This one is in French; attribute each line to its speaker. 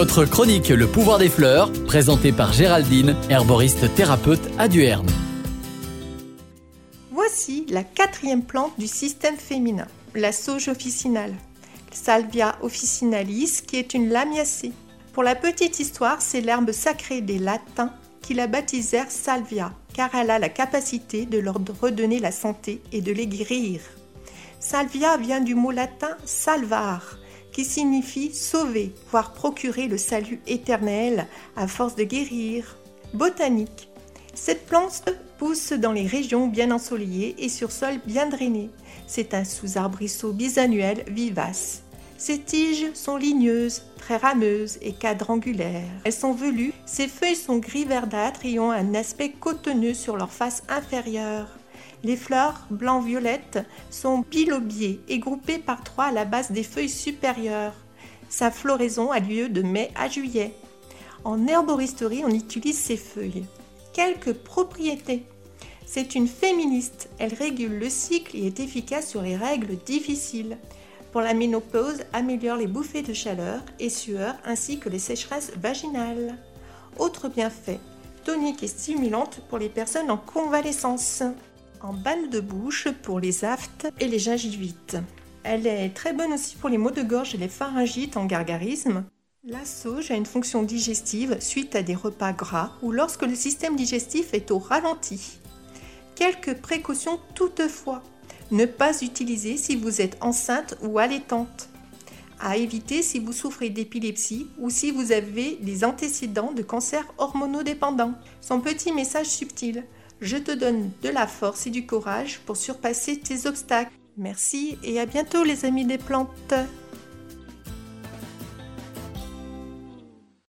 Speaker 1: Votre chronique Le pouvoir des fleurs, présentée par Géraldine, herboriste thérapeute à Duerne.
Speaker 2: Voici la quatrième plante du système féminin, la sauge officinale. Salvia officinalis, qui est une lamiacée. Pour la petite histoire, c'est l'herbe sacrée des latins qui la baptisèrent Salvia, car elle a la capacité de leur redonner la santé et de les guérir. Salvia vient du mot latin salvar, qui signifie sauver, voire procurer le salut éternel à force de guérir. Botanique. Cette plante pousse dans les régions bien ensoleillées et sur sol bien drainé. C'est un sous-arbrisseau bisannuel vivace. Ses tiges sont ligneuses, très rameuses et quadrangulaires. Elles sont velues, ses feuilles sont gris verdâtres et ont un aspect cotonneux sur leur face inférieure. Les fleurs, blanc-violettes, sont bilobiées et groupées par trois à la base des feuilles supérieures. Sa floraison a lieu de mai à juillet. En herboristerie, on utilise ses feuilles. Quelques propriétés. C'est une féministe. Elle régule le cycle et est efficace sur les règles difficiles pour la ménopause améliore les bouffées de chaleur et sueur ainsi que les sécheresses vaginales. Autre bienfait, tonique et stimulante pour les personnes en convalescence. En balle de bouche pour les aftes et les gingivites. Elle est très bonne aussi pour les maux de gorge et les pharyngites en gargarisme. La sauge a une fonction digestive suite à des repas gras ou lorsque le système digestif est au ralenti. Quelques précautions toutefois. Ne pas utiliser si vous êtes enceinte ou allaitante. À éviter si vous souffrez d'épilepsie ou si vous avez des antécédents de cancer hormonodépendant. Son petit message subtil. Je te donne de la force et du courage pour surpasser tes obstacles. Merci et à bientôt les amis des plantes.